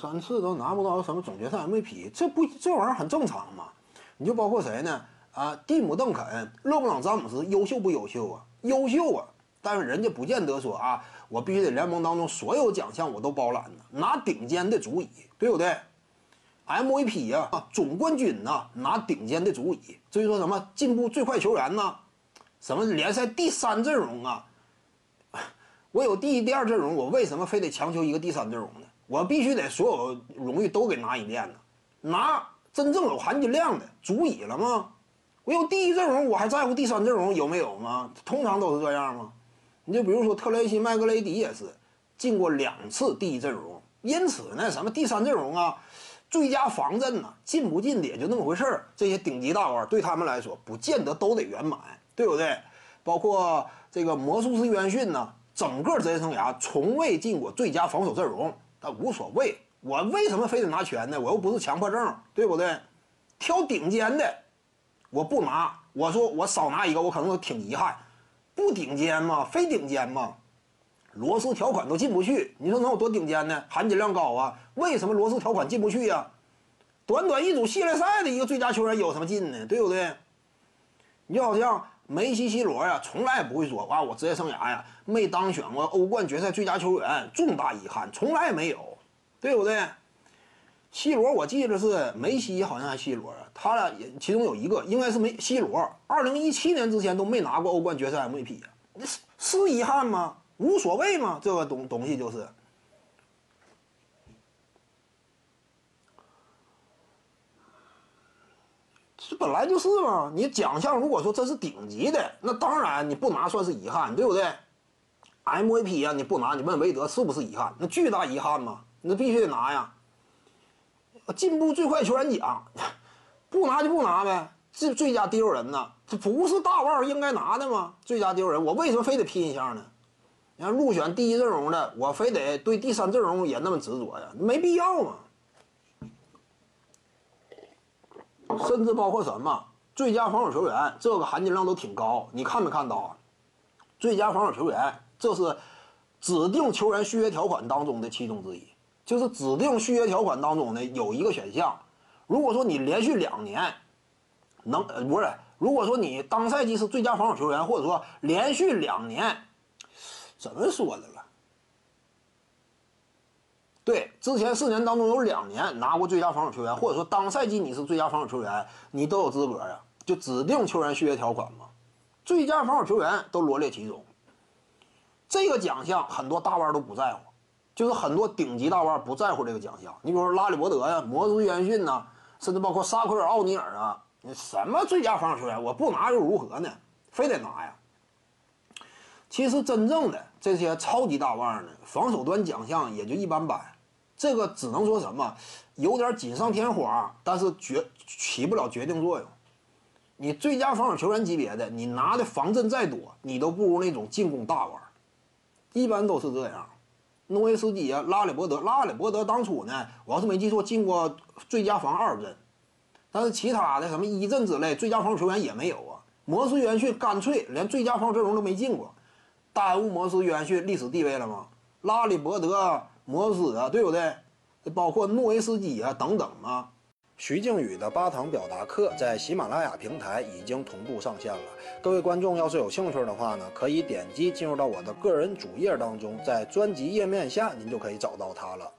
三次都拿不到什么总决赛 MVP，这不这玩意儿很正常嘛？你就包括谁呢？啊，蒂姆·邓肯、勒布朗·詹姆斯，优秀不优秀啊？优秀啊！但是人家不见得说啊，我必须得联盟当中所有奖项我都包揽呢，拿顶尖的足矣，对不对？MVP 呀、啊，总冠军呐、拿顶尖的足矣。至于说什么进步最快球员呐，什么联赛第三阵容啊，我有第一、第二阵容，我为什么非得强求一个第三阵容呢？我必须得所有荣誉都给拿一遍呢，拿真正有含金量的足矣了吗？我有第一阵容，我还在乎第三阵容有没有吗？通常都是这样吗？你就比如说特雷西·麦格雷迪也是进过两次第一阵容，因此呢，什么第三阵容啊，最佳防阵呐、进不进的也就那么回事儿。这些顶级大腕对他们来说，不见得都得圆满，对不对？包括这个魔术师约翰逊呢，整个职业生涯从未进过最佳防守阵容，但无所谓。我为什么非得拿全呢？我又不是强迫症，对不对？挑顶尖的，我不拿。我说我少拿一个，我可能挺遗憾。不顶尖吗？非顶尖吗？罗斯条款都进不去，你说能有多顶尖呢？含金量高啊？为什么罗斯条款进不去呀、短短一组系列赛的一个最佳球员有什么劲呢？对不对？你就好像梅西、C 罗呀，从来也不会说哇，我职业生涯呀没当选过欧冠决赛最佳球员，重大遗憾，从来没有，对不对？C 罗我记得是梅西，好像还 C 罗啊，他俩也其中有一个应该是梅 C 罗，二零一七年之前都没拿过欧冠决赛 MVP 啊，那是是遗憾吗？无所谓吗？这个东东西就是。这本来就是嘛，你奖项如果说这是顶级的，那当然你不拿算是遗憾，对不对？MVP 呀、你不拿，你问韦德是不是遗憾？那巨大遗憾嘛，那必须得拿呀。进步最快球员奖，不拿就不拿呗。这最佳第六人呢，这不是大腕应该拿的吗？最佳第六人，我为什么非得拼一下呢？你看入选第一阵容的，我非得对第三阵容也那么执着呀？没必要嘛。甚至包括什么最佳防守球员，这个含金量都挺高。你看没看到啊？最佳防守球员，这是指定球员续约条款当中的其中之一，就是指定续约条款当中呢有一个选项，如果说你连续两年能呃不是，如果说你当赛季是最佳防守球员，或者说连续两年，怎么说的了？对，之前四年当中有两年拿过最佳防守球员，或者说当赛季你是最佳防守球员，你都有资格呀，就指定球员续约条款嘛，最佳防守球员都罗列其中。这个奖项很多大腕都不在乎，就是很多顶级大腕不在乎这个奖项。你比如说拉里伯德呀、摩斯约翰逊呐，甚至包括沙奎尔奥尼尔啊，你什么最佳防守球员，我不拿又如何呢？非得拿呀？其实真正的这些超级大腕呢，防守端奖项也就一般般。这个只能说什么，有点锦上添花，但是决起不了决定作用。你最佳防守球员级别的，你拿的防阵再多，你都不如那种进攻大腕。一般都是这样。诺维斯基啊，拉里伯德，拉里伯德当初呢，我要是没记错，进过最佳防二阵，但是其他的什么一阵之类，最佳防守球员也没有啊。摩斯约翰逊干脆连最佳防守阵容都没进过，耽误摩斯约翰逊历史地位了吗？拉里伯德、摩斯啊，对不对？包括诺维斯基啊等等啊。徐静宇的八堂表达课在喜马拉雅平台已经同步上线了。各位观众要是有兴趣的话呢，可以点击进入到我的个人主页当中，在专辑页面下您就可以找到它了。